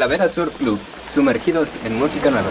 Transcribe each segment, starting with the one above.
Talavera Surf Club, sumergidos en música nueva.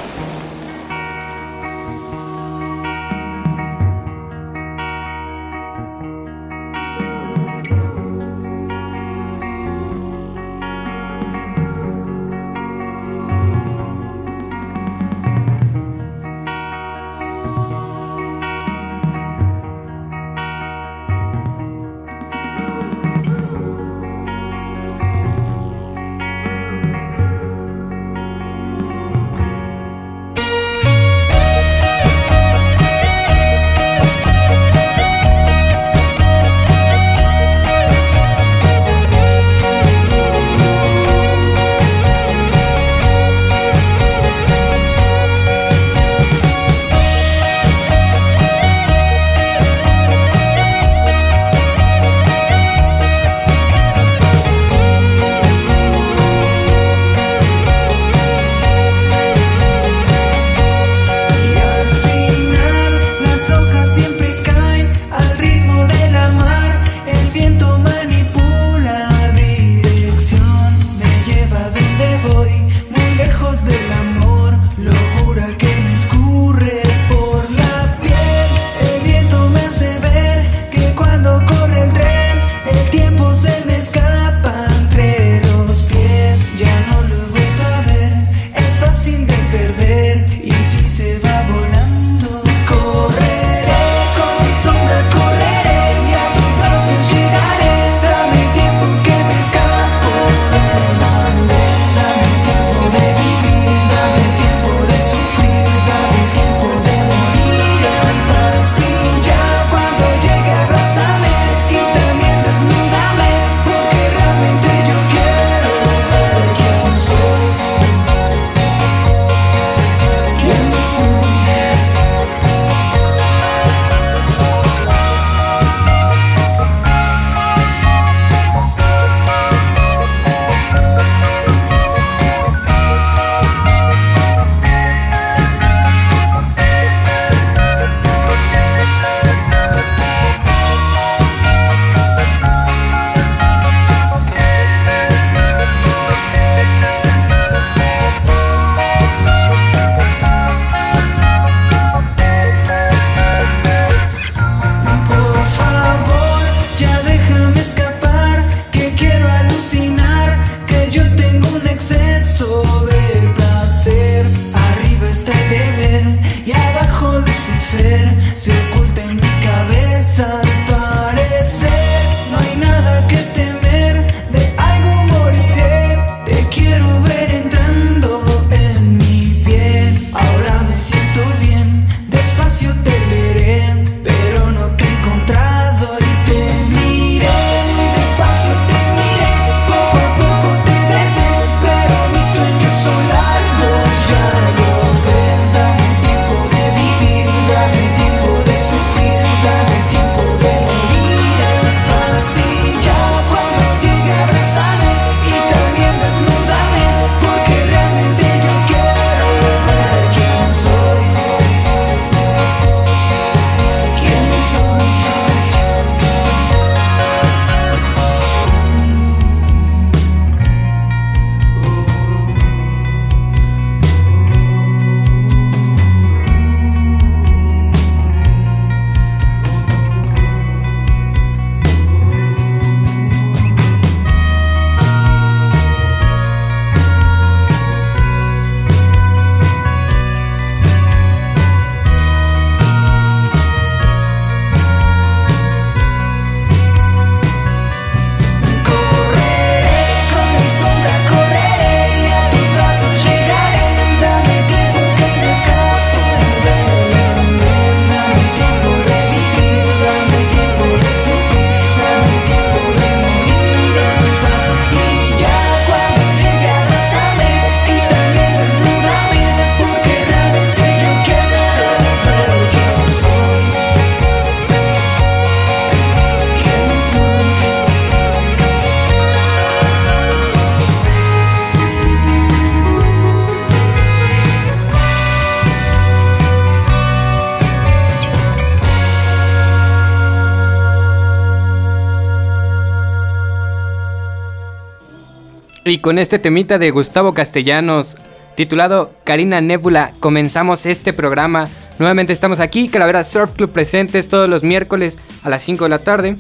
Con este temita de Gustavo Castellanos, titulado Karina Nebula, comenzamos este programa. Nuevamente estamos aquí, Calavera Surf Club presentes todos los miércoles a las 5 de la tarde.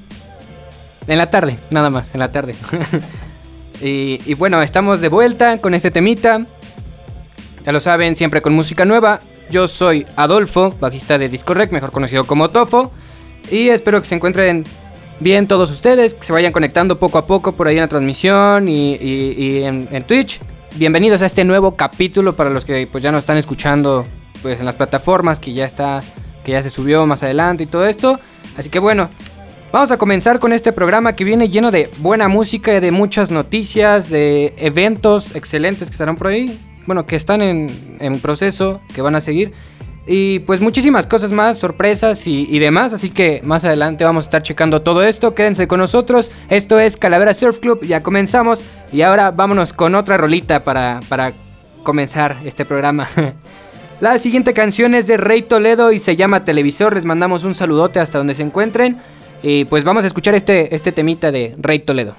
En la tarde, nada más, en la tarde. y, bueno, estamos de vuelta con este temita. Ya lo saben, siempre con música nueva. Yo soy Adolfo, bajista de Discorrect, mejor conocido como Tofo. Y espero que se encuentren bien todos ustedes, que se vayan conectando poco a poco por ahí en la transmisión y, en, Twitch. Bienvenidos a este nuevo capítulo para los que pues ya nos están escuchando pues en las plataformas que ya está que ya se subió más adelante y todo esto. Así que bueno, vamos a comenzar con este programa que viene lleno de buena música y de muchas noticias, de eventos excelentes que estarán por ahí, bueno, que están en, en proceso, que van a seguir. Y pues muchísimas cosas más, sorpresas y, demás. Así que más adelante vamos a estar checando todo esto. Quédense con nosotros. Esto es Calavera Surf Club. Ya comenzamos. Y ahora vámonos con otra rolita para, para comenzar este programa. La siguiente canción es de Rey Toledo y se llama Televisor. Les mandamos un saludote hasta donde se encuentren. Y pues vamos a escuchar este, este temita de Rey Toledo.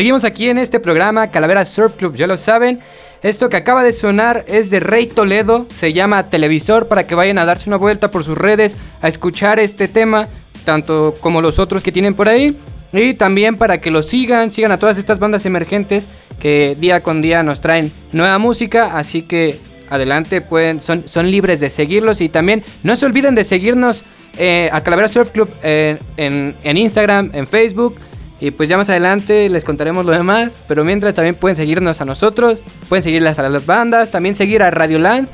Seguimos aquí en este programa Calavera Surf Club, ya lo saben. Esto que acaba de sonar es de Rey Toledo, se llama Televisor para que vayan a darse una vuelta por sus redes a escuchar este tema, tanto como los otros que tienen por ahí. Y también para que lo sigan, sigan a todas estas bandas emergentes que día con día nos traen nueva música, así que adelante, pueden, son, son libres de seguirlos y también no se olviden de seguirnos eh, a Calavera Surf Club en, en Instagram, en Facebook y pues ya más adelante les contaremos lo demás. Pero mientras también pueden seguirnos a nosotros. Pueden seguirlas a las bandas. También seguir a Radioland.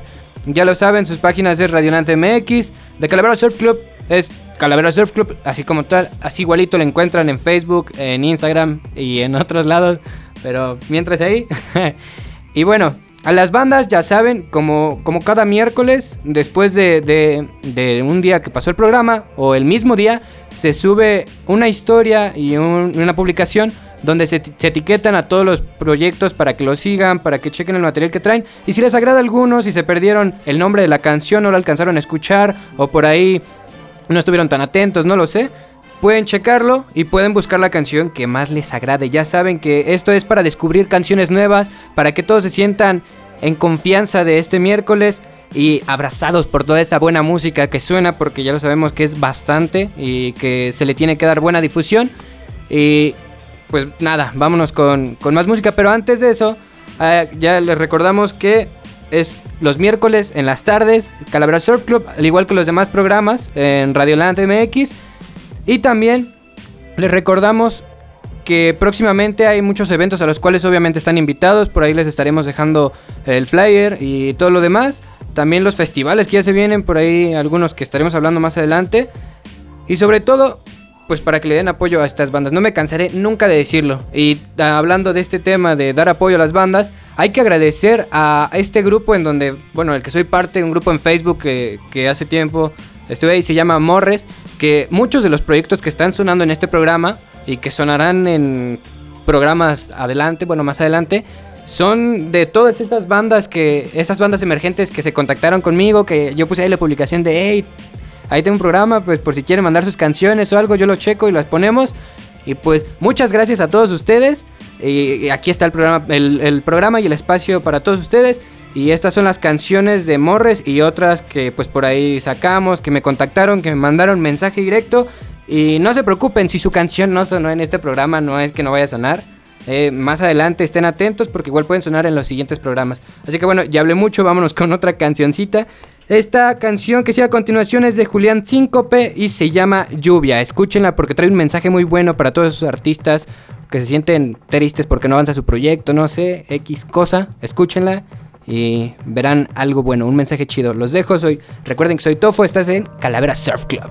Ya lo saben, sus páginas es Radioland MX. De Calavera Surf Club es Calavera Surf Club. Así como tal. Así igualito lo encuentran en Facebook, en Instagram y en otros lados. Pero mientras ahí. y bueno, a las bandas ya saben, como, como cada miércoles, después de, de, de un día que pasó el programa, o el mismo día, se sube una historia y una publicación donde se, etiquetan a todos los proyectos para que lo sigan, para que chequen el material que traen. Y si les agrada a algunos, si se perdieron el nombre de la canción, no lo alcanzaron a escuchar, o por ahí no estuvieron tan atentos, no lo sé, pueden checarlo y pueden buscar la canción que más les agrade. Ya saben que esto es para descubrir canciones nuevas, para que todos se sientan en confianza de este miércoles y abrazados por toda esa buena música que suena, porque ya lo sabemos que es bastante y que se le tiene que dar buena difusión. Y pues nada, vámonos con, más música, pero antes de eso, eh, ya les recordamos que es los miércoles en las tardes, Calavera Surf Club, al igual que los demás programas en Radioland MX. Y también les recordamos que próximamente hay muchos eventos a los cuales obviamente están invitados, por ahí les estaremos dejando el flyer y todo lo demás. También los festivales que ya se vienen, por ahí algunos que estaremos hablando más adelante. Y sobre todo, pues para que le den apoyo a estas bandas. No me cansaré nunca de decirlo. Y hablando de este tema de dar apoyo a las bandas, hay que agradecer a este grupo en donde, bueno, el que soy parte, un grupo en Facebook que, que hace tiempo estuve ahí, se llama Morres, que muchos de los proyectos que están sonando en este programa y que sonarán en programas adelante, bueno, más adelante, son de todas esas bandas que, esas bandas emergentes que se contactaron conmigo, que yo puse ahí la publicación de, hey, ahí tengo un programa, pues por si quieren mandar sus canciones o algo, yo lo checo y las ponemos. Y pues muchas gracias a todos ustedes. Y aquí está el programa, el, programa y el espacio para todos ustedes. Y estas son las canciones de Morres y otras que pues por ahí sacamos, que me contactaron, que me mandaron mensaje directo. Y no se preocupen si su canción no sonó en este programa, no es que no vaya a sonar. Eh, más adelante estén atentos porque igual pueden sonar en los siguientes programas. Así que bueno, ya hablé mucho, vámonos con otra cancioncita. Esta canción que sigue a continuación es de Julián Síncope y se llama Lluvia. Escúchenla porque trae un mensaje muy bueno para todos esos artistas que se sienten tristes porque no avanza su proyecto, no sé, X cosa. Escúchenla y verán algo bueno, un mensaje chido. Los dejo, soy, recuerden que soy Tofo, estás en Calavera Surf Club.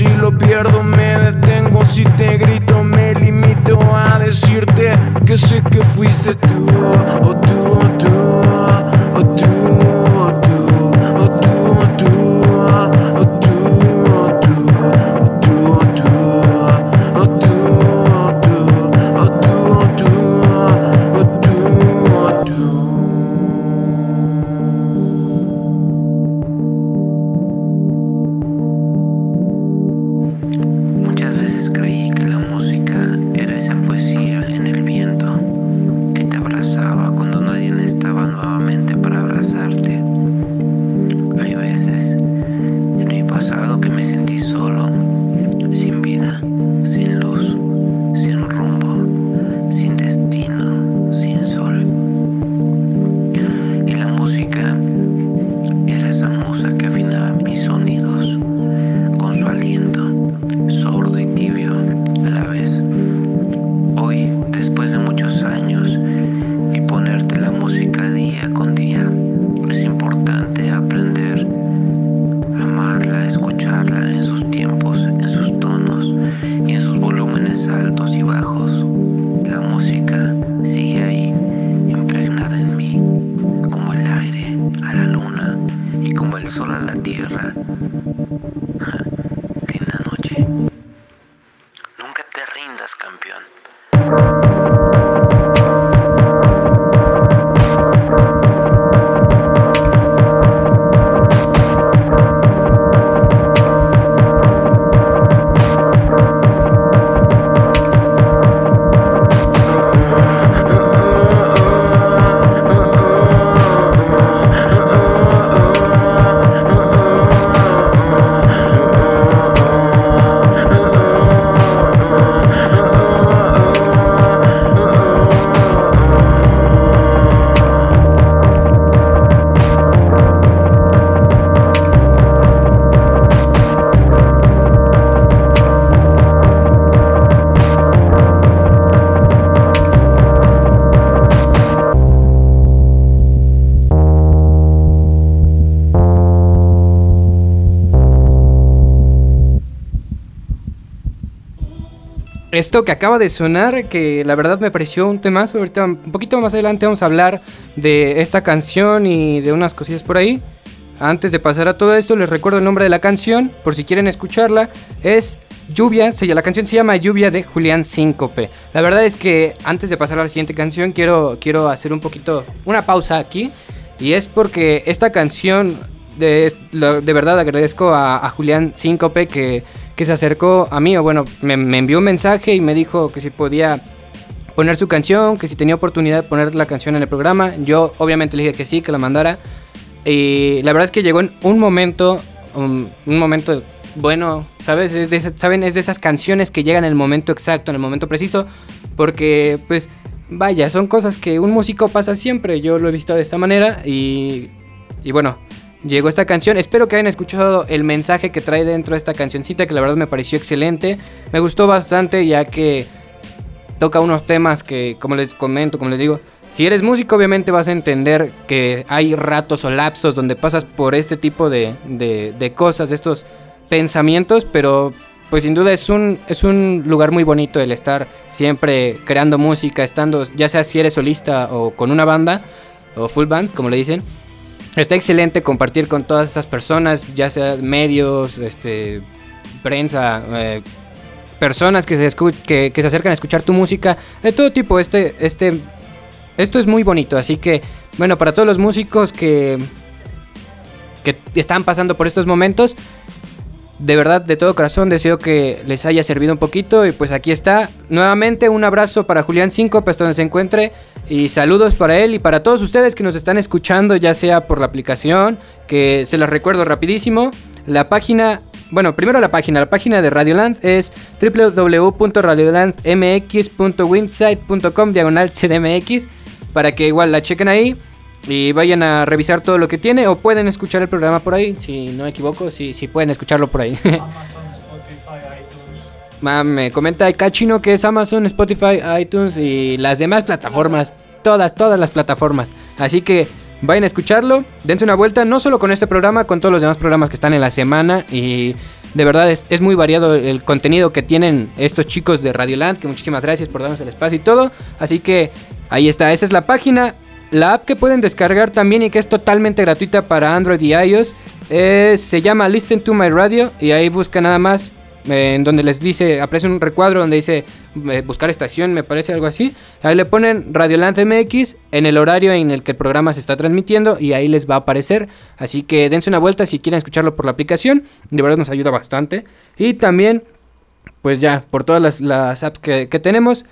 si lo pierdo me detengo. Si te grito me limito a decirte que sé que fuiste tú, o tú, Esto que acaba de sonar, que la verdad me pareció un ahorita un poquito más adelante vamos a hablar de esta canción y de unas cosillas por ahí. Antes de pasar a todo esto, les recuerdo el nombre de la canción, por si quieren escucharla, es Lluvia, la canción se llama Lluvia de Julián Síncope. La verdad es que antes de pasar a la siguiente canción, quiero, quiero hacer un poquito, una pausa aquí, y es porque esta canción, de, de verdad agradezco a, a Julián Síncope que, que se acercó a mí, o bueno, me, envió un mensaje y me dijo que si podía poner su canción, que si tenía oportunidad de poner la canción en el programa. Yo obviamente le dije que sí, que la mandara. Y la verdad es que llegó en un momento, um, un momento bueno, ¿sabes? Es de, ¿saben? es de esas canciones que llegan en el momento exacto, en el momento preciso, porque pues vaya, son cosas que un músico pasa siempre, yo lo he visto de esta manera y, y bueno, llegó esta canción, espero que hayan escuchado el mensaje que trae dentro de esta cancioncita, que la verdad me pareció excelente, me gustó bastante ya que toca unos temas que, como les comento, como les digo, si eres músico obviamente vas a entender que hay ratos o lapsos donde pasas por este tipo de, de, cosas, de estos pensamientos, pero pues sin duda es un, es un lugar muy bonito el estar siempre creando música, estando, ya sea si eres solista o con una banda, o full band, como le dicen. Está excelente compartir con todas esas personas, ya sea medios, este, prensa, eh, personas que se, que, se acercan a escuchar tu música, de todo tipo. Este, este, esto es muy bonito, así que, bueno, para todos los músicos que, que están pasando por estos momentos, de verdad, de todo corazón, deseo que les haya servido un poquito. Y pues aquí está. Nuevamente, un abrazo para Julián 5, hasta donde se encuentre. Y saludos para él y para todos ustedes que nos están escuchando, ya sea por la aplicación, que se las recuerdo rapidísimo. La página, bueno, primero la página. La página de Radioland es www.radiolandmx.winsite.com diagonal CDMX. Para que igual la chequen ahí y vayan a revisar todo lo que tiene o pueden escuchar el programa por ahí, si no me equivoco, si, si pueden escucharlo por ahí. me comenta el Cachino que es Amazon, Spotify, iTunes y las demás plataformas, todas, todas las plataformas. Así que vayan a escucharlo, dense una vuelta, no solo con este programa, con todos los demás programas que están en la semana y de verdad es, es muy variado el contenido que tienen estos chicos de Radioland, que muchísimas gracias por darnos el espacio y todo. Así que ahí está, esa es la página. La app que pueden descargar también y que es totalmente gratuita para Android y iOS es- se llama Listen to My Radio y ahí busca nada más eh, en donde les dice, aparece un recuadro donde dice eh, buscar estación, me parece algo así. Ahí le ponen Radioland MX en el horario en el que el programa se está transmitiendo y ahí les va a aparecer. Así que dense una vuelta si quieren escucharlo por la aplicación, de verdad nos ayuda bastante. Y también, pues ya, por todas las, las apps que, que tenemos.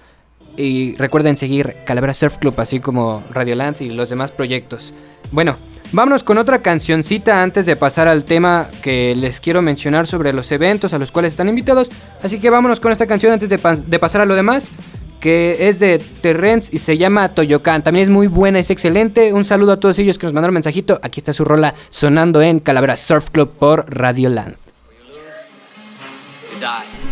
Y recuerden seguir Calavera Surf Club, así como Radioland y los demás proyectos. Bueno, vámonos con otra cancioncita antes de pasar al tema que les quiero mencionar sobre los eventos a los cuales están invitados. Así que vámonos con esta canción antes de, pas- de pasar a lo demás. Que es de Terrence y se llama Toyocan. También es muy buena, es excelente. Un saludo a todos ellos que nos mandaron mensajito. Aquí está su rola sonando en Calavera Surf Club por Radioland. you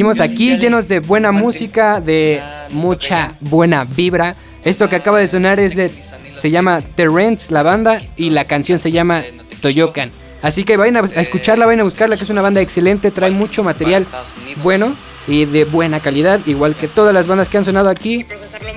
Seguimos aquí llenos de buena música, de mucha buena vibra. Esto que acaba de sonar es de se llama The Rents, la banda, y la canción se llama Toyokan. Así que vayan a, escucharla, vayan a buscarla, que es una banda excelente, trae mucho material bueno y de buena calidad, igual que todas las bandas que han sonado aquí.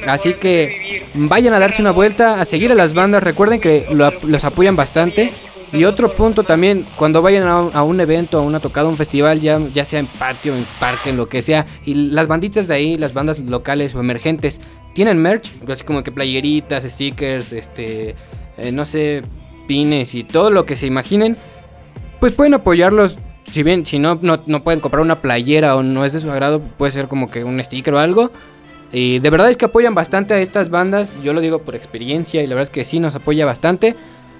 Así que vayan a darse una vuelta, a seguir a las bandas, recuerden que lo los apoyan bastante. Y otro punto también, cuando vayan a, un evento, a una tocada, a un festival, ya, ya sea en patio, en parque, en lo que sea, y las banditas de ahí, las bandas locales o emergentes, tienen merch, así como que playeritas, stickers, este, eh, no sé, pines y todo lo que se imaginen, pues pueden apoyarlos. Si bien, si no, no, no pueden comprar una playera o no es de su agrado, puede ser como que un sticker o algo. Y de verdad es que apoyan bastante a estas bandas. Yo lo digo por experiencia y la verdad es que sí nos apoya bastante.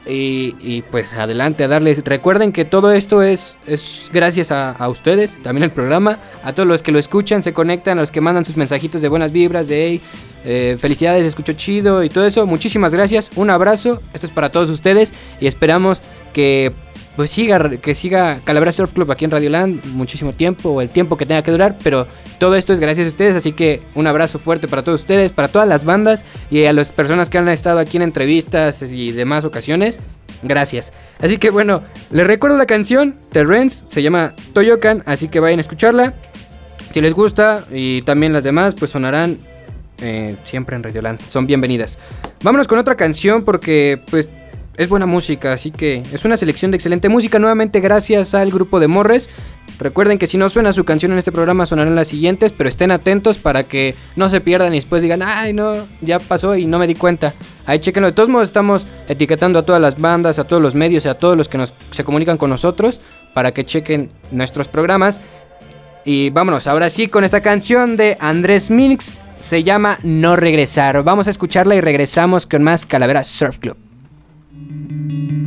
Y, pues adelante a darles. Recuerden que todo esto es, es gracias a, a ustedes, también el programa, a todos los que lo escuchan, se conectan, a los que mandan sus mensajitos de buenas vibras, de hey, eh, felicidades, escucho chido y todo eso. Muchísimas gracias, un abrazo, esto es para todos ustedes y esperamos que pues siga, que siga Calavera Surf Club aquí en Radioland muchísimo tiempo o el tiempo que tenga que durar, pero todo esto es gracias a ustedes, así que un abrazo fuerte para todos ustedes, para todas las bandas y a las personas que han estado aquí en entrevistas y demás ocasiones. Gracias. Así que bueno, les recuerdo la canción, The Rents, se llama Toyokan, así que vayan a escucharla. Si les gusta y también las demás, pues sonarán eh, siempre en Radioland. Son bienvenidas. Vámonos con otra canción porque pues es buena música, así que es una selección de excelente música. Nuevamente gracias al grupo de Morres. Recuerden que si no suena su canción en este programa sonarán las siguientes, pero estén atentos para que no se pierdan y después digan, ay no, ya pasó y no me di cuenta. Ahí chequenlo. De todos modos estamos etiquetando a todas las bandas, a todos los medios y a todos los que nos, se comunican con nosotros para que chequen nuestros programas. Y vámonos, ahora sí con esta canción de Andrés Minix. Se llama No Regresar. Vamos a escucharla y regresamos con más Calavera Surf Club. Música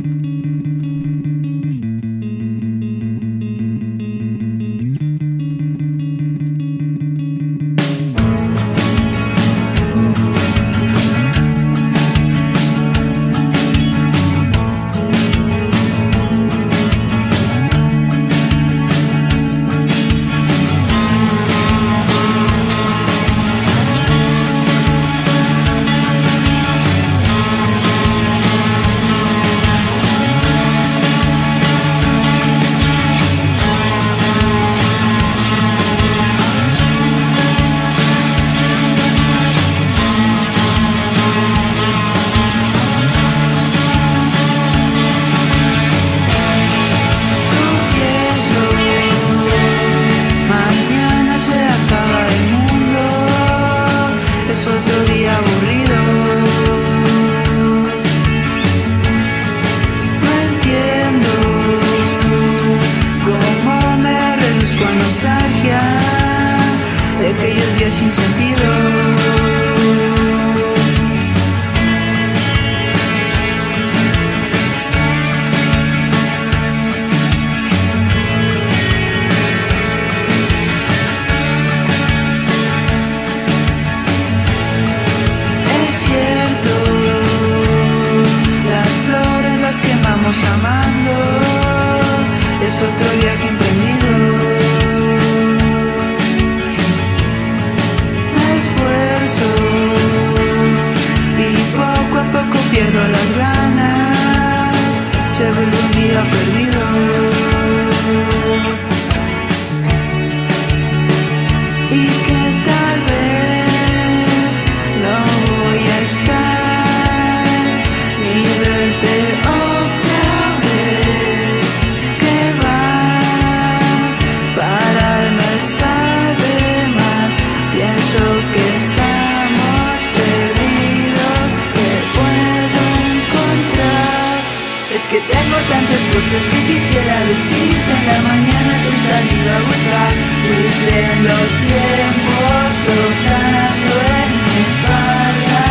cosas que quisiera decirte en la mañana que he salido a buscar. Dicen los tiempos soplando en mi espalda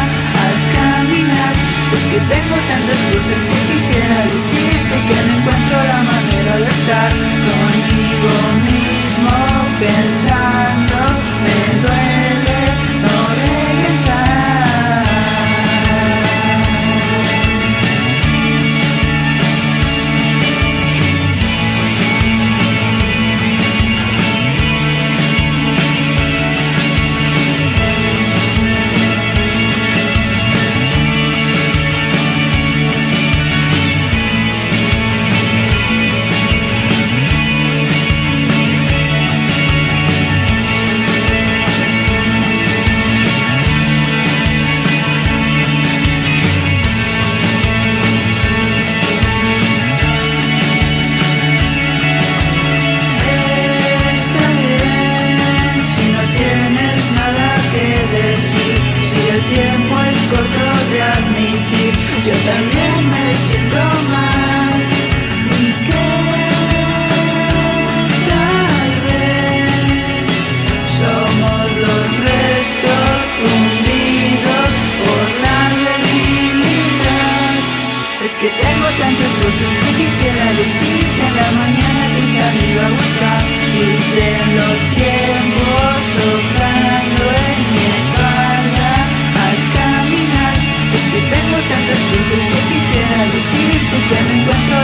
al caminar. Es que tengo tantas cosas que quisiera decirte que no encuentro la manera de estar conmigo mismo pensando me duele quisiera decirte que no encuentro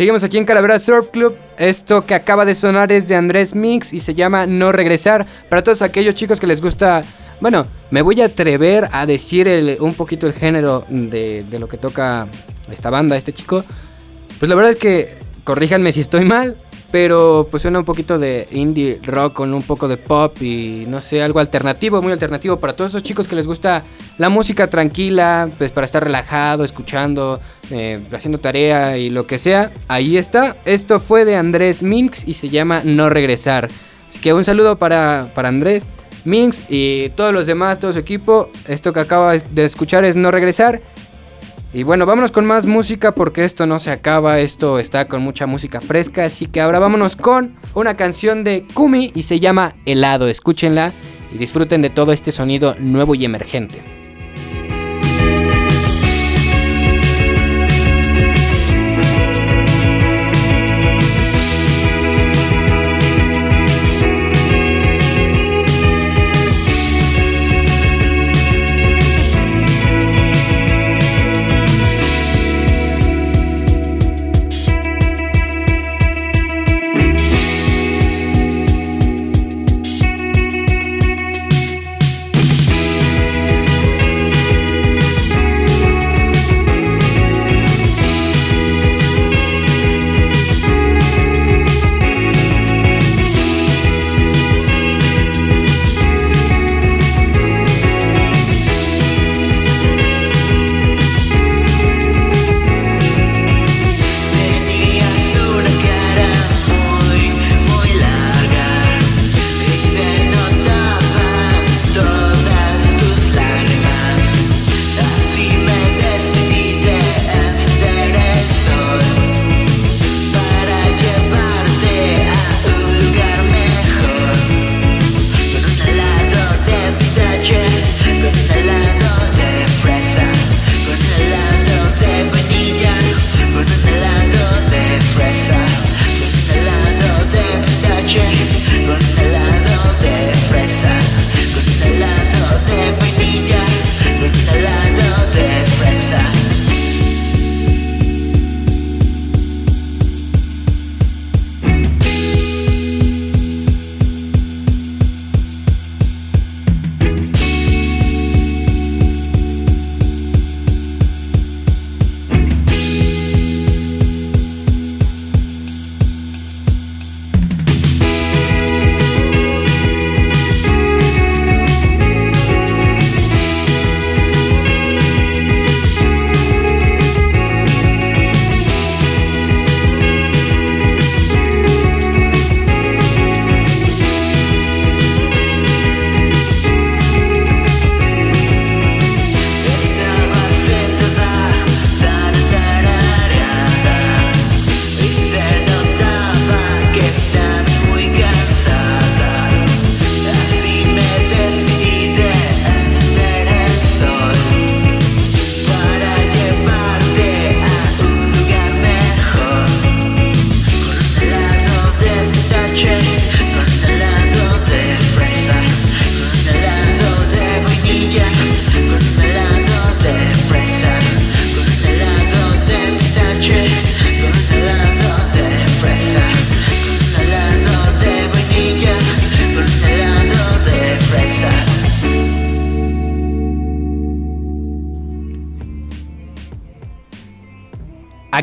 Seguimos aquí en Calavera Surf Club. Esto que acaba de sonar es de Andrés Mix y se llama No Regresar. Para todos aquellos chicos que les gusta. Bueno, me voy a atrever a decir un poquito el género de, de lo que toca esta banda, este chico. Pues la verdad es que, corríjanme si estoy mal, pero pues suena un poquito de indie rock con un poco de pop y no sé, algo alternativo, muy alternativo para todos esos chicos que les gusta la música tranquila, pues para estar relajado, escuchando, eh, haciendo tarea y lo que sea. Ahí está. Esto fue de Andrés Minx y se llama No Regresar. Así que un saludo para, para Andrés Minx y todos los demás, todo su equipo. Esto que acaba de escuchar es No Regresar. Y bueno, vámonos con más música porque esto no se acaba, esto está con mucha música fresca, así que ahora vámonos con una canción de Kumi y se llama Helado, escúchenla y disfruten de todo este sonido nuevo y emergente.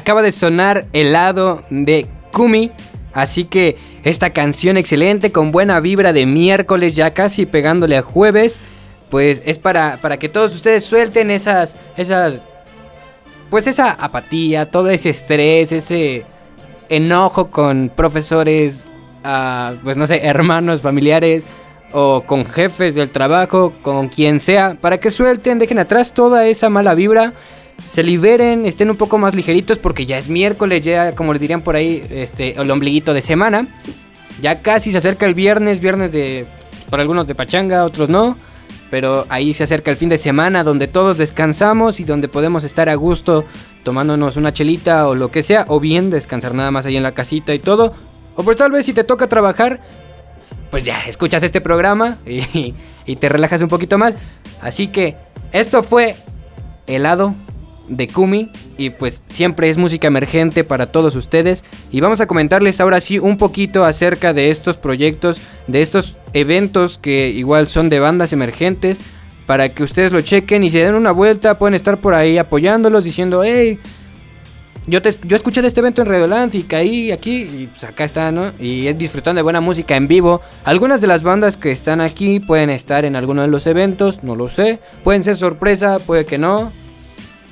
Acaba de sonar helado de Kumi. Así que esta canción excelente con buena vibra de miércoles ya casi pegándole a jueves. Pues es para, para que todos ustedes suelten esas, esas, pues esa apatía, todo ese estrés, ese enojo con profesores, ah, pues no sé, hermanos, familiares o con jefes del trabajo, con quien sea, para que suelten, dejen atrás toda esa mala vibra, se liberen, estén un poco más ligeritos porque ya es miércoles, ya como les dirían por ahí, este, el ombliguito de semana. Ya casi se acerca el viernes, viernes de, para algunos de pachanga, otros no. Pero ahí se acerca el fin de semana donde todos descansamos y donde podemos estar a gusto tomándonos una chelita o lo que sea. O bien descansar nada más ahí en la casita y todo. O pues tal vez si te toca trabajar, pues ya escuchas este programa y, y te relajas un poquito más. Así que esto fue helado de Kumi y pues siempre es música emergente para todos ustedes y vamos a comentarles ahora sí un poquito acerca de estos proyectos, de estos eventos que igual son de bandas emergentes para que ustedes lo chequen y se den una vuelta, pueden estar por ahí apoyándolos diciendo, hey, yo, te, yo escuché de este evento en Radioland y caí aquí y pues acá está, ¿no? Y es disfrutando de buena música en vivo. Algunas de las bandas que están aquí pueden estar en alguno de los eventos, no lo sé. Pueden ser sorpresa, puede que no.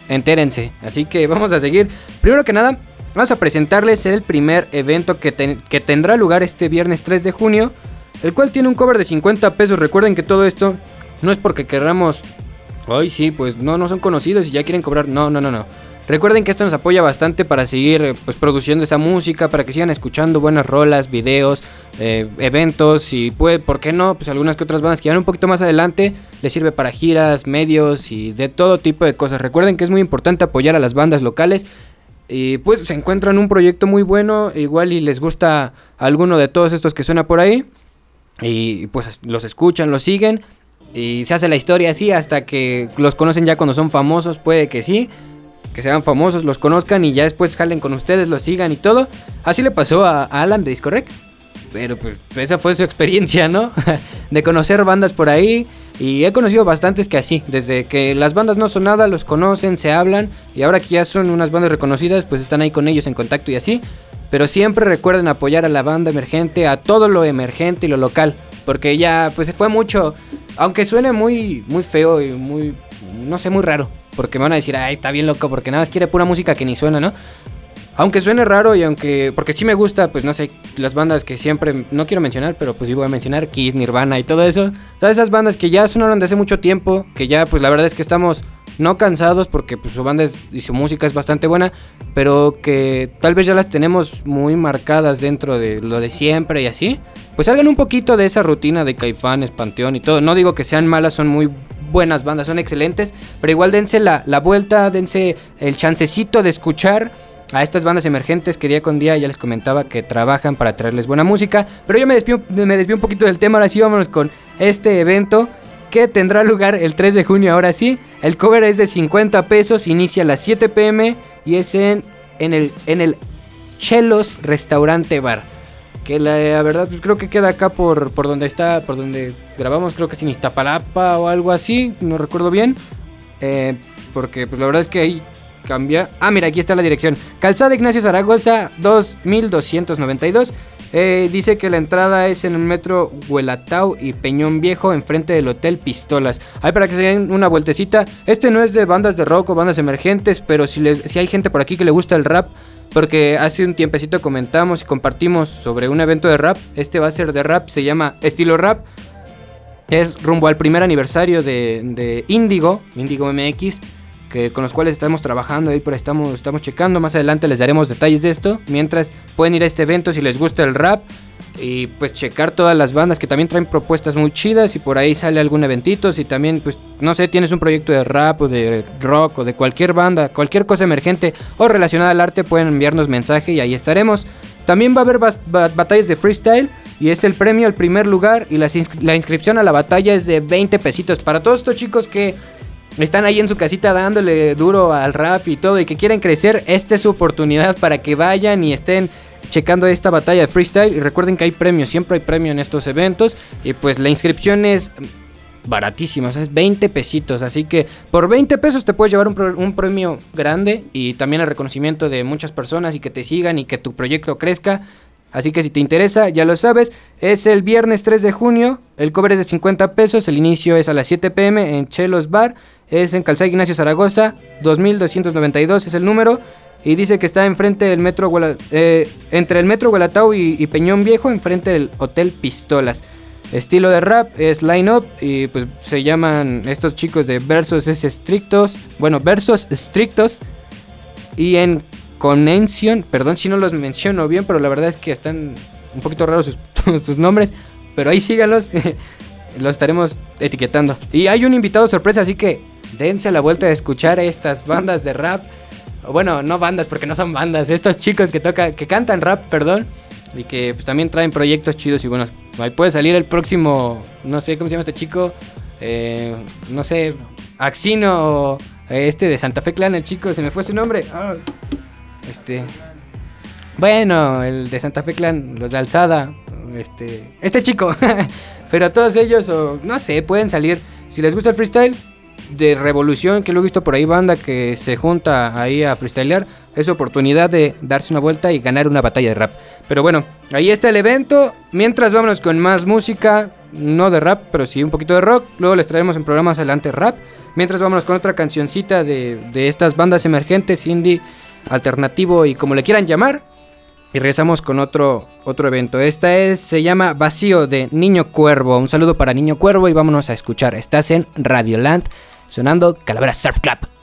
Entérense. Así que vamos a seguir. Primero que nada, vamos a presentarles el primer evento que, que tendrá lugar este viernes 3 de junio. El cual tiene un cover de 50 pesos. Recuerden que todo esto no es porque queramos... Ay, sí, pues no, no son conocidos y ya quieren cobrar. No, no, no, no. Recuerden que esto nos apoya bastante para seguir eh, pues, produciendo esa música, para que sigan escuchando buenas rolas, videos, eh, eventos y puede, ¿por qué no? Pues algunas que otras bandas que van un poquito más adelante les sirve para giras, medios y de todo tipo de cosas. Recuerden que es muy importante apoyar a las bandas locales y pues se encuentran un proyecto muy bueno, igual y les gusta alguno de todos estos que suena por ahí y pues los escuchan, los siguen y se hace la historia así hasta que los conocen ya cuando son famosos, puede que sí, que sean famosos, los conozcan y ya después jalen con ustedes, los sigan y todo. Así le pasó a, Alan de Discorrect. Pero pues esa fue su experiencia, ¿no? de conocer bandas por ahí. Y he conocido bastantes que así, desde que las bandas no son nada, los conocen, se hablan. Y ahora que ya son unas bandas reconocidas, pues están ahí con ellos en contacto y así. Pero siempre recuerden apoyar a la banda emergente, a todo lo emergente y lo local. Porque ya, pues fue mucho. Aunque suene muy, muy feo y muy, no sé, muy raro. Porque me van a decir, ay, está bien loco, porque nada más quiere pura música que ni suena, ¿no? Aunque suene raro y aunque. Porque sí me gusta, pues no sé, las bandas que siempre. No quiero mencionar, pero pues sí voy a mencionar. Kiss, Nirvana y todo eso. Todas esas bandas que ya sonaron de hace mucho tiempo. Que ya, pues la verdad es que estamos no cansados porque pues, su banda es- y su música es bastante buena. Pero que tal vez ya las tenemos muy marcadas dentro de lo de siempre y así. Pues salgan un poquito de esa rutina de Caifanes, Panteón y todo. No digo que sean malas, son muy buenas bandas, son excelentes. Pero igual dense la, la vuelta, dense el chancecito de escuchar a estas bandas emergentes que día con día ya les comentaba que trabajan para traerles buena música. Pero yo me desvío, me desvío un poquito del tema, ahora sí vámonos con este evento que tendrá lugar el 3 de junio, ahora sí. El cover es de 50 pesos, inicia a las 7 pm y es en, en, el, en el Chelos Restaurante Bar. Que la, verdad pues creo que queda acá por, por donde está, por donde grabamos, creo que es en Iztapalapa o algo así, no recuerdo bien. Eh, porque pues la verdad es que ahí cambia. Ah, mira, aquí está la dirección. Calzada Ignacio Zaragoza 2292. Eh, dice que la entrada es en el metro Huelatao y Peñón Viejo, enfrente del Hotel Pistolas. Ahí para que se den una vueltecita. Este no es de bandas de rock o bandas emergentes, pero si, les, si hay gente por aquí que le gusta el rap, porque hace un tiempecito comentamos y compartimos sobre un evento de rap. Este va a ser de rap, se llama Estilo Rap. Es rumbo al primer aniversario de, de Indigo, Indigo MX, que, con los cuales estamos trabajando ahí, pero estamos, estamos checando. Más adelante les daremos detalles de esto. Mientras pueden ir a este evento si les gusta el rap. Y pues checar todas las bandas que también traen propuestas muy chidas. Y por ahí sale algún eventito. Si también, pues, no sé, tienes un proyecto de rap o de rock o de cualquier banda, cualquier cosa emergente o relacionada al arte, pueden enviarnos mensaje y ahí estaremos. También va a haber batallas de freestyle. Y es el premio al primer lugar. Y la inscripción a la batalla es de 20 pesitos. Para todos estos chicos que están ahí en su casita dándole duro al rap y todo y que quieren crecer, esta es su oportunidad para que vayan y estén checando esta batalla de freestyle. Y recuerden que hay premios, siempre hay premio en estos eventos. Y pues la inscripción es baratísimas, es 20 pesitos, así que por 20 pesos te puedes llevar un premio grande y también el reconocimiento de muchas personas y que te sigan y que tu proyecto crezca. Así que si te interesa, ya lo sabes, es el viernes 3 de junio, el cover es de 50 pesos, el inicio es a las 7 pm en Chelos Bar, es en Calzada Ignacio Zaragoza, 2292 es el número, y dice que está enfrente del metro, eh, entre el metro Gualatao y, Peñón Viejo, enfrente del Hotel Pistolas. Estilo de rap es line up y pues se llaman estos chicos de versos es estrictos, bueno, versos estrictos y en Connection, perdón si no los menciono bien, pero la verdad es que están un poquito raros sus, sus nombres, pero ahí síganlos, los estaremos etiquetando. Y hay un invitado sorpresa, así que dense la vuelta de escuchar estas bandas de rap. Bueno, no bandas porque no son bandas, estos chicos que tocan, que cantan rap, perdón, y que pues, también traen proyectos chidos y buenos. Ahí puede salir el próximo, no sé cómo se llama este chico, eh, no sé, Axino eh, este de Santa Fe Clan, el chico, se me fue su nombre. Ah, este. Bueno, el de Santa Fe Clan, los de Alzada, este, este chico. Pero todos ellos, o no sé, pueden salir. Si les gusta el freestyle de Revolución, que lo he visto por ahí, banda que se junta ahí a freestylear, es oportunidad de darse una vuelta y ganar una batalla de rap. Pero bueno, ahí está el evento. Mientras vámonos con más música, no de rap, pero sí un poquito de rock. Luego les traemos en programas adelante rap. Mientras vámonos con otra cancioncita de, de estas bandas emergentes, indie, alternativo y como le quieran llamar. Y regresamos con otro, otro evento. Esta es, se llama Vacío de Niño Cuervo. Un saludo para Niño Cuervo y vámonos a escuchar. Estás en Radioland sonando Calavera Surf Club.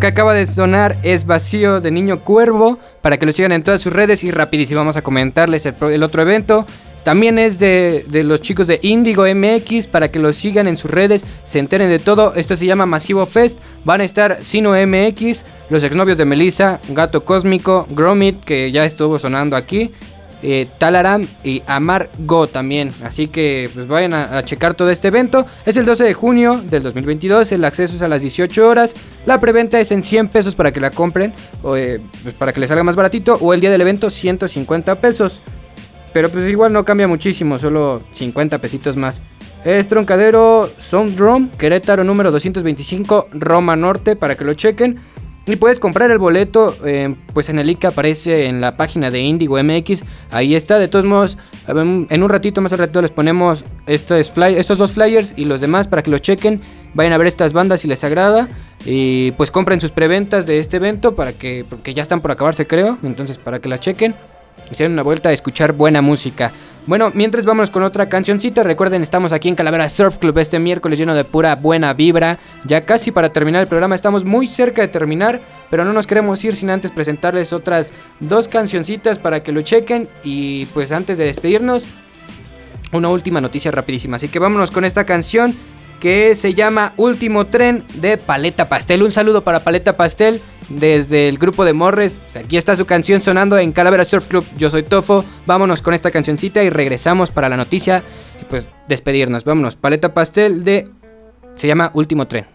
Que acaba de sonar es Vacío de Niño Cuervo, para que lo sigan en todas sus redes y rapidísimo vamos a comentarles el, otro evento. También es de, de los chicos de Indigo MX, para que lo sigan en sus redes, se enteren de todo. Esto se llama Masivo Fest. Van a estar Sino MX, los exnovios de Melissa, Gato Cósmico, Gromit, que ya estuvo sonando aquí, eh, Talaram y Amar Go también. Así que pues vayan a, checar todo este evento. Es el 12 de junio del 2022. El acceso es a las 18 horas. La preventa es en 100 pesos para que la compren. O, eh, pues, para que les salga más baratito. O el día del evento 150 pesos. Pero pues igual no cambia muchísimo. Solo 50 pesitos más. Es Troncadero Sound Drum, Querétaro número 225, Roma Norte, para que lo chequen. Y puedes comprar el boleto, eh, pues en el link aparece en la página de Indigo MX. Ahí está, de todos modos, en un ratito más al ratito les ponemos estos, estos dos flyers y los demás para que los chequen. Vayan a ver estas bandas si les agrada. Y pues compren sus preventas de este evento para que, porque ya están por acabarse creo. Entonces para que la chequen. Den una vuelta a escuchar buena música. Bueno, mientras vámonos con otra cancioncita. Recuerden, estamos aquí en Calavera Surf Club este miércoles lleno de pura buena vibra. Ya casi para terminar el programa, estamos muy cerca de terminar. Pero no nos queremos ir sin antes presentarles otras dos cancioncitas para que lo chequen. Y pues antes de despedirnos, una última noticia rapidísima. Así que vámonos con esta canción que se llama Último Tren de Paleta Pastel. Un saludo para Paleta Pastel desde el grupo de Morres. Pues aquí está su canción sonando en Calavera Surf Club. Yo soy Tofo. Vámonos con esta cancioncita y regresamos para la noticia y pues despedirnos. Vámonos. Paleta Pastel de... Se llama Último Tren.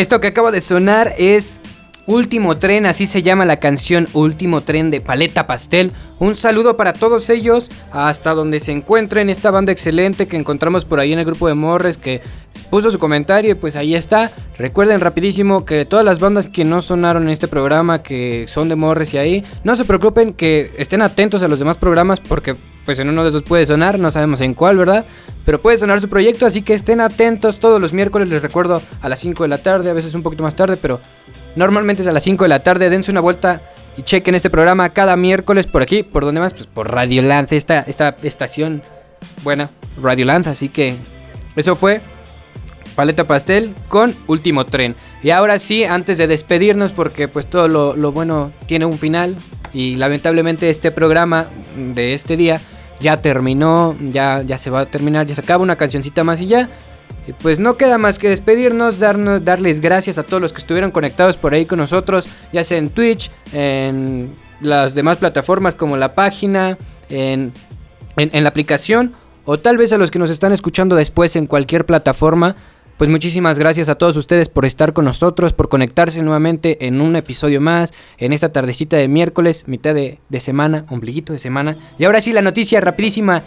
Esto que acaba de sonar es Último Tren, así se llama la canción Último Tren de Paleta Pastel. Un saludo para todos ellos, hasta donde se encuentren, esta banda excelente que encontramos por ahí en el grupo de Morres que puso su comentario y pues ahí está. Recuerden rapidísimo que todas las bandas que no sonaron en este programa, que son de Morres y ahí, no se preocupen que estén atentos a los demás programas porque pues en uno de esos puede sonar, no sabemos en cuál, ¿verdad? Pero puede sonar su proyecto, así que estén atentos todos los miércoles, les recuerdo a las 5 de la tarde, a veces un poquito más tarde, pero normalmente es a las 5 de la tarde, dense una vuelta y chequen este programa cada miércoles por aquí, por donde más, pues por Radio Lance, esta, esta estación buena Radioland. Así que eso fue Paleta Pastel con Último Tren. Y ahora sí, antes de despedirnos, porque pues todo lo, lo bueno tiene un final. Y lamentablemente este programa de este día ya terminó, ya, ya se va a terminar, ya se acaba una cancioncita más y ya. Y pues no queda más que despedirnos, darnos, darles gracias a todos los que estuvieron conectados por ahí con nosotros, ya sea en Twitch, en las demás plataformas como la página, en, en, en la aplicación, o tal vez a los que nos están escuchando después en cualquier plataforma. Pues muchísimas gracias a todos ustedes por estar con nosotros, por conectarse nuevamente en un episodio más, en esta tardecita de miércoles, mitad de, semana, ombliguito de semana. Y ahora sí, la noticia rapidísima.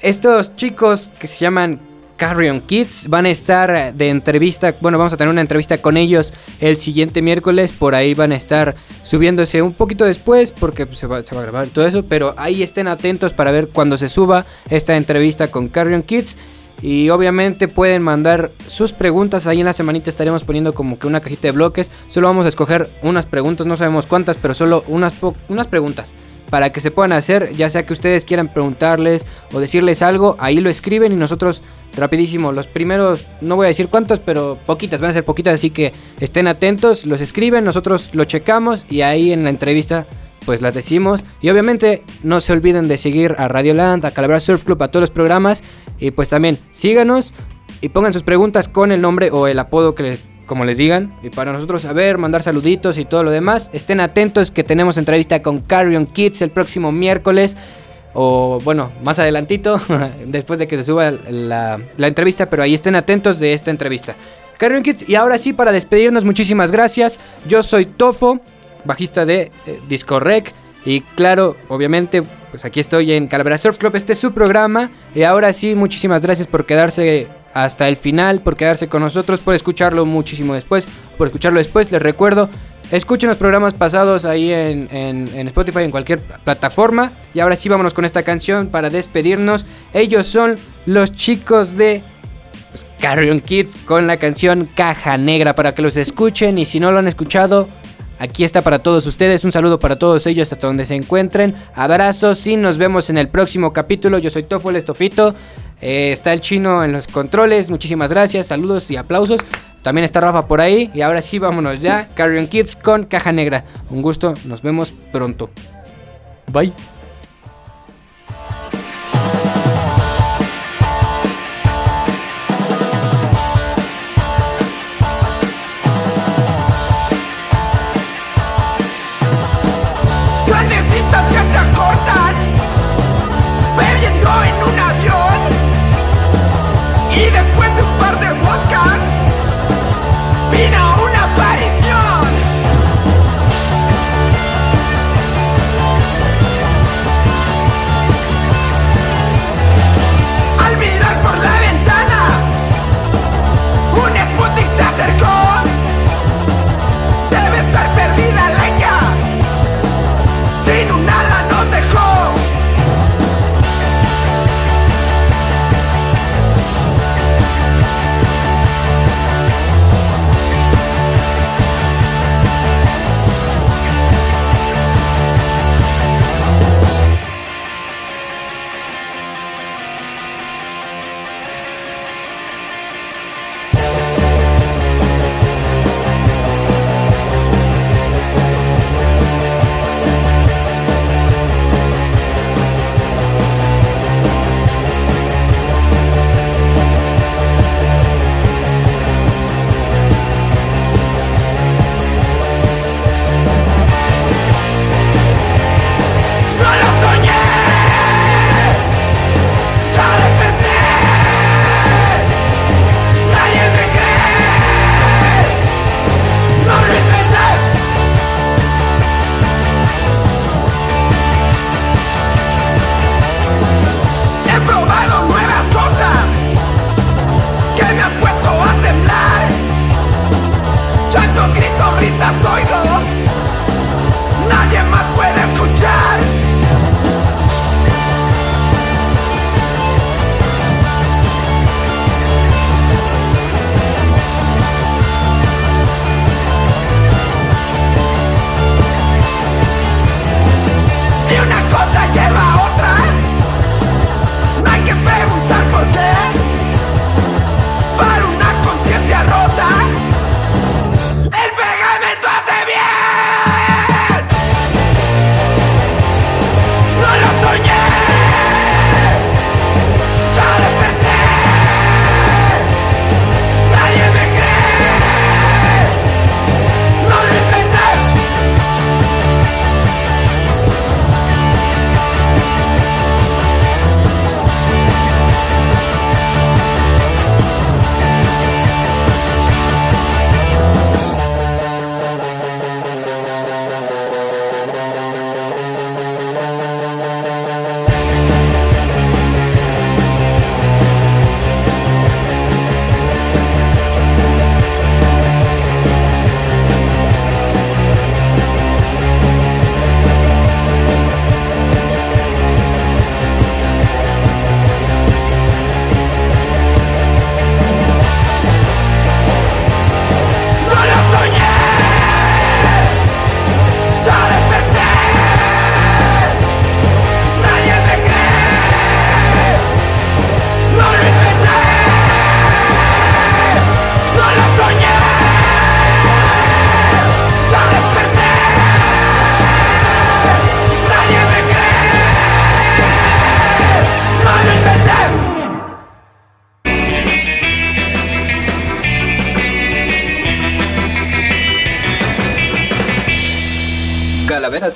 Estos chicos que se llaman Carrion Kids van a estar de entrevista, bueno, vamos a tener una entrevista con ellos el siguiente miércoles, por ahí van a estar subiéndose un poquito después porque pues, se, va, se va a grabar todo eso, pero ahí estén atentos para ver cuando se suba esta entrevista con Carrion Kids. Y obviamente pueden mandar sus preguntas. Ahí en la semanita estaremos poniendo como que una cajita de bloques. Solo vamos a escoger unas preguntas, no sabemos cuántas, pero solo unas, unas preguntas. Para que se puedan hacer, ya sea que ustedes quieran preguntarles o decirles algo, ahí lo escriben y nosotros rapidísimo. Los primeros, no voy a decir cuántos, pero poquitas, van a ser poquitas, así que estén atentos, los escriben, nosotros lo checamos y ahí en la entrevista pues las decimos. Y obviamente no se olviden de seguir a Radioland, a Calavera Surf Club, a todos los programas. Y pues también síganos y pongan sus preguntas con el nombre o el apodo que les, como les digan. Y para nosotros saber, mandar saluditos y todo lo demás. Estén atentos que tenemos entrevista con Carrion Kids el próximo miércoles. O bueno, más adelantito, después de que se suba la, la entrevista. Pero ahí estén atentos de esta entrevista. Carrion Kids, y ahora sí, para despedirnos, muchísimas gracias. Yo soy Tofo bajista de eh, Disco Rec. Y claro, obviamente, pues aquí estoy en Calavera Surf Club. Este es su programa. Y ahora sí, muchísimas gracias por quedarse hasta el final, por quedarse con nosotros, por escucharlo muchísimo después, por escucharlo después. Les recuerdo, escuchen los programas pasados ahí en, en- Spotify, en cualquier plataforma. Y ahora sí, vámonos con esta canción para despedirnos. Ellos son los chicos de pues, Carrion Kids con la canción Caja Negra para que los escuchen. Y si no lo han escuchado, Aquí está para todos ustedes, un saludo para todos ellos hasta donde se encuentren. Abrazos y nos vemos en el próximo capítulo. Yo soy Tofo el Estofito. Eh, está el chino en los controles. Muchísimas gracias, saludos y aplausos. También está Rafa por ahí. Y ahora sí, vámonos ya. Carrion Kids con Caja Negra. Un gusto, nos vemos pronto. Bye.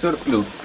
Calavera Surf